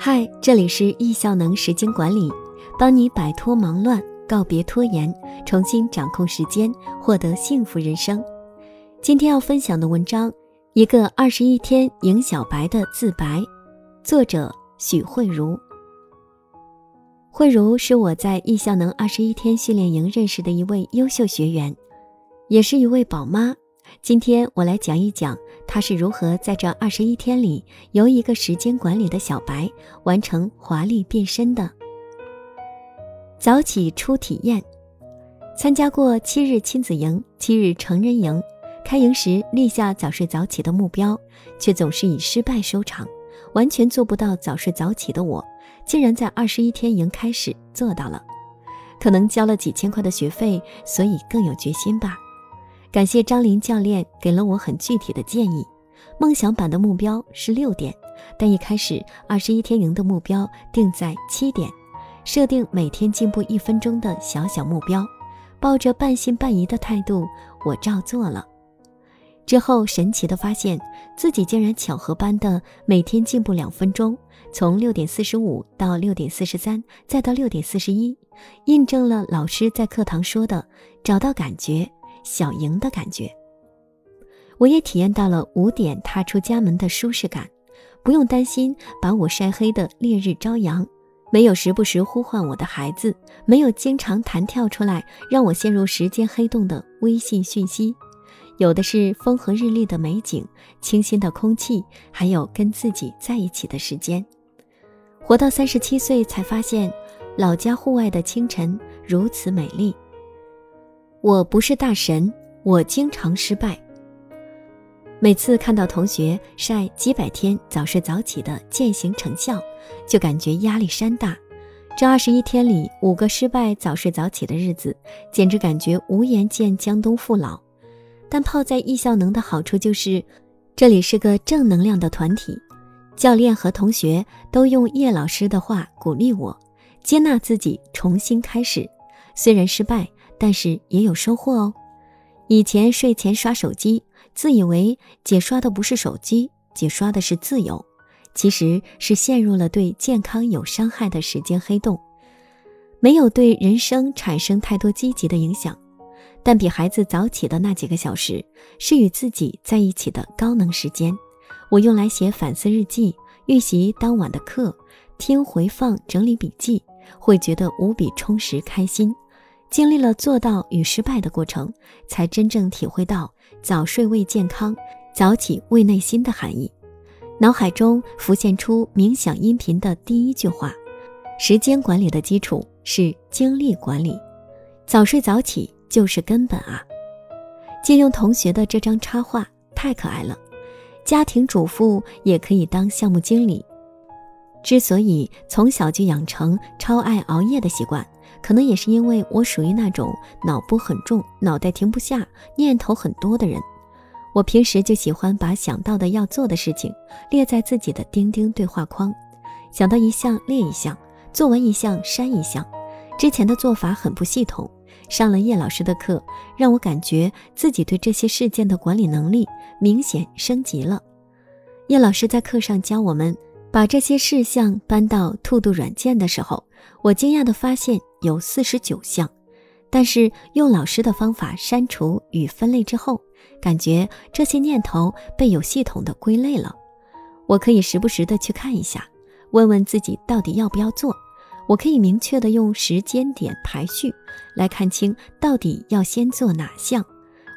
嗨，这里是易效能时间管理，帮你摆脱忙乱，告别拖延，重新掌控时间，获得幸福人生。今天要分享的文章，一个二十一天赢小白的自白，作者许慧茹。慧茹是我在易效能二十一天训练营认识的一位优秀学员，也是一位宝妈。今天我来讲一讲他是如何在这二十一天里，由一个时间管理的小白完成华丽变身的。早起初体验，参加过七日亲子营、七日成人营，开营时立下早睡早起的目标，却总是以失败收场，完全做不到早睡早起的我，竟然在二十一天营开始做到了。可能交了几千块的学费，所以更有决心吧。感谢张林教练给了我很具体的建议。梦想版的目标是六点，但一开始二十一天营的目标定在七点，设定每天进步一分钟的小小目标，抱着半信半疑的态度，我照做了。之后神奇的发现自己竟然巧合般的每天进步两分钟，从六点四十五到六点四十三，再到六点四十一，印证了老师在课堂说的找到感觉。小赢的感觉，我也体验到了五点踏出家门的舒适感，不用担心把我晒黑的烈日朝阳，没有时不时呼唤我的孩子，没有经常弹跳出来让我陷入时间黑洞的微信讯息，有的是风和日丽的美景、清新的空气，还有跟自己在一起的时间。活到三十七岁才发现，老家户外的清晨如此美丽。我不是大神，我经常失败。每次看到同学晒几百天早睡早起的践行成效，就感觉压力山大。这二十一天里，五个失败早睡早起的日子，简直感觉无颜见江东父老。但泡在易效能的好处就是，这里是个正能量的团体，教练和同学都用叶老师的话鼓励我，接纳自己，重新开始。虽然失败。但是也有收获哦。以前睡前刷手机，自以为姐刷的不是手机，姐刷的是自由，其实是陷入了对健康有伤害的时间黑洞，没有对人生产生太多积极的影响。但比孩子早起的那几个小时，是与自己在一起的高能时间，我用来写反思日记、预习当晚的课、听回放、整理笔记，会觉得无比充实、开心。经历了做到与失败的过程，才真正体会到早睡为健康，早起为内心的含义。脑海中浮现出冥想音频的第一句话：“时间管理的基础是精力管理，早睡早起就是根本啊！”借用同学的这张插画，太可爱了。家庭主妇也可以当项目经理。之所以从小就养成超爱熬夜的习惯。可能也是因为我属于那种脑波很重、脑袋停不下、念头很多的人。我平时就喜欢把想到的要做的事情列在自己的钉钉对话框，想到一项列一项，做完一项删一项。之前的做法很不系统，上了叶老师的课，让我感觉自己对这些事件的管理能力明显升级了。叶老师在课上教我们把这些事项搬到兔兔软件的时候，我惊讶地发现。有四十九项，但是用老师的方法删除与分类之后，感觉这些念头被有系统的归类了。我可以时不时的去看一下，问问自己到底要不要做。我可以明确的用时间点排序来看清到底要先做哪项。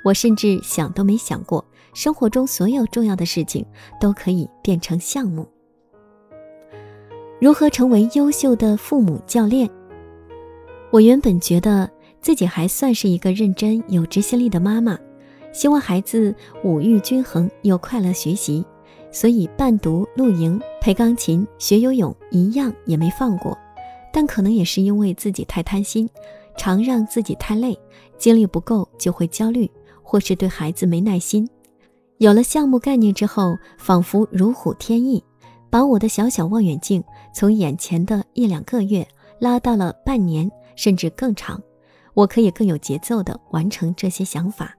我甚至想都没想过，生活中所有重要的事情都可以变成项目。如何成为优秀的父母教练？我原本觉得自己还算是一个认真有执行力的妈妈，希望孩子五育均衡又快乐学习，所以伴读、露营、陪钢琴、学游泳一样也没放过。但可能也是因为自己太贪心，常让自己太累，精力不够就会焦虑，或是对孩子没耐心。有了项目概念之后，仿佛如虎添翼，把我的小小望远镜从眼前的一两个月拉到了半年。甚至更长，我可以更有节奏地完成这些想法，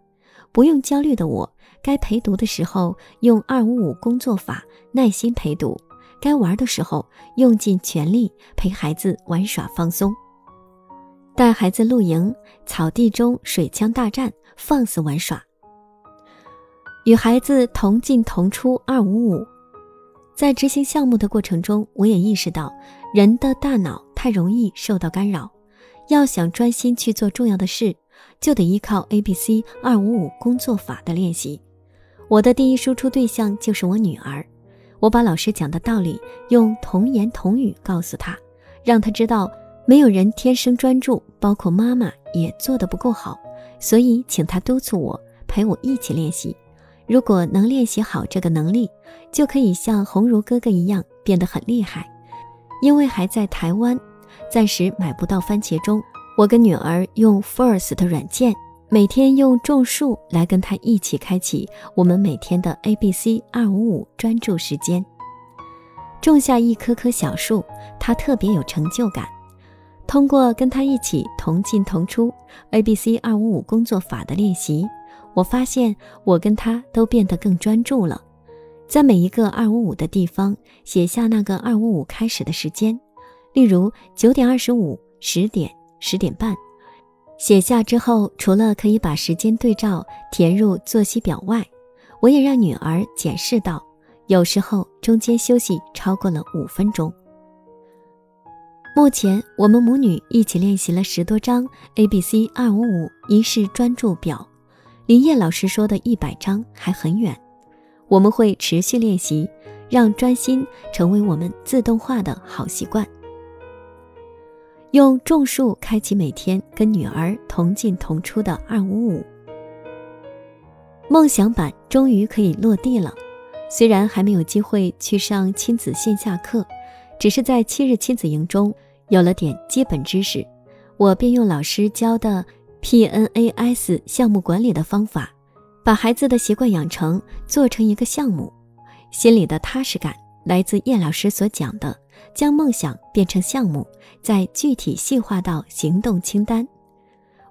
不用焦虑的我，该陪读的时候用二五五工作法耐心陪读，该玩的时候用尽全力陪孩子玩耍放松。带孩子露营，草地中水枪大战，放肆玩耍。与孩子同进同出二五五，在执行项目的过程中，我也意识到人的大脑太容易受到干扰。要想专心去做重要的事，就得依靠 A B C 二五五工作法的练习。我的第一输出对象就是我女儿，我把老师讲的道理用童言童语告诉她，让她知道。没有人天生专注，包括妈妈也做得不够好，所以请她督促我，陪我一起练习。如果能练习好这个能力，就可以像鸿儒哥哥一样变得很厉害。因为还在台湾，暂时买不到番茄钟，我跟女儿用 First 软件，每天用种树来跟她一起开启我们每天的 A B C 二五五专注时间。种下一棵棵小树，她特别有成就感。通过跟他一起同进同出 A B C 二五五工作法的练习，我发现我跟他都变得更专注了。在每一个二五五的地方写下那个二五五开始的时间，例如九点二十五、十点、十点半。写下之后，除了可以把时间对照填入作息表外，我也让女儿检视到，有时候中间休息超过了五分钟。目前，我们母女一起练习了十多张 A B C 二五五仪式专注表，林叶老师说的一百张还很远。我们会持续练习，让专心成为我们自动化的好习惯。用种树开启每天跟女儿同进同出的二五五。梦想版终于可以落地了，虽然还没有机会去上亲子线下课。只是在七日亲子营中有了点基本知识，我便用老师教的 PNAS 项目管理的方法，把孩子的习惯养成做成一个项目。心里的踏实感来自叶老师所讲的，将梦想变成项目，再具体细化到行动清单。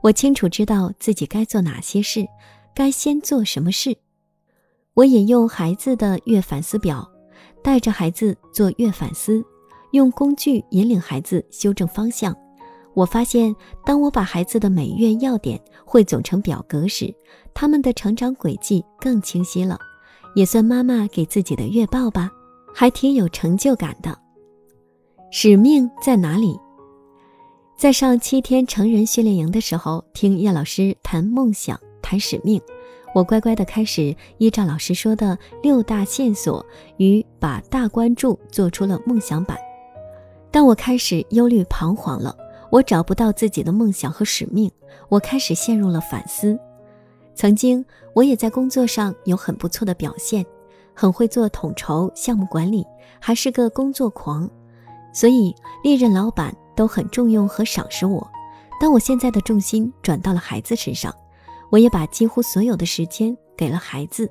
我清楚知道自己该做哪些事，该先做什么事。我引用孩子的月反思表，带着孩子做月反思。用工具引领孩子修正方向。我发现，当我把孩子的每月要点汇总成表格时，他们的成长轨迹更清晰了，也算妈妈给自己的月报吧，还挺有成就感的。使命在哪里？在上七天成人训练营的时候，听叶老师谈梦想、谈使命，我乖乖的开始依照老师说的六大线索与把大关注做出了梦想版。当我开始忧虑彷徨了，我找不到自己的梦想和使命，我开始陷入了反思。曾经我也在工作上有很不错的表现，很会做统筹、项目管理，还是个工作狂，所以历任老板都很重用和赏识我。当我现在的重心转到了孩子身上，我也把几乎所有的时间给了孩子。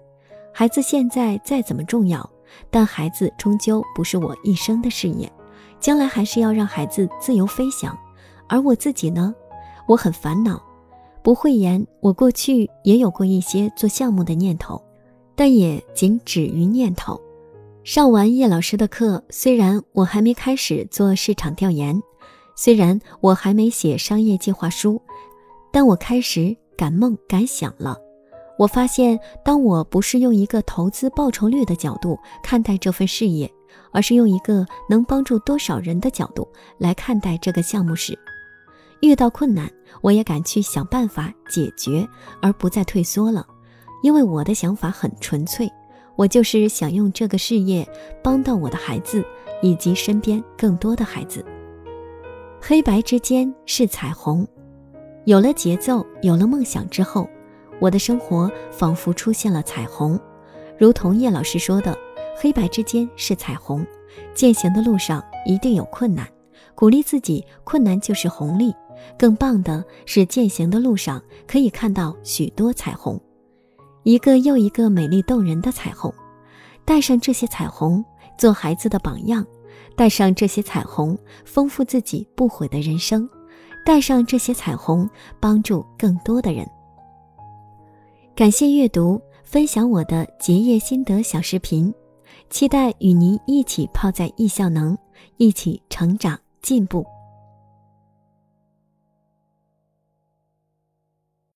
孩子现在再怎么重要，但孩子终究不是我一生的事业。将来还是要让孩子自由飞翔，而我自己呢？我很烦恼，不会言。我过去也有过一些做项目的念头，但也仅止于念头。上完叶老师的课，虽然我还没开始做市场调研，虽然我还没写商业计划书，但我开始敢梦敢想了。我发现，当我不是用一个投资报酬率的角度看待这份事业。而是用一个能帮助多少人的角度来看待这个项目时，遇到困难，我也敢去想办法解决，而不再退缩了。因为我的想法很纯粹，我就是想用这个事业帮到我的孩子以及身边更多的孩子。黑白之间是彩虹，有了节奏，有了梦想之后，我的生活仿佛出现了彩虹，如同叶老师说的。黑白之间是彩虹，践行的路上一定有困难，鼓励自己，困难就是红利。更棒的是，践行的路上可以看到许多彩虹，一个又一个美丽动人的彩虹。带上这些彩虹，做孩子的榜样；带上这些彩虹，丰富自己不悔的人生；带上这些彩虹，帮助更多的人。感谢阅读，分享我的结业心得小视频。期待与您一起泡在易效能，一起成长进步。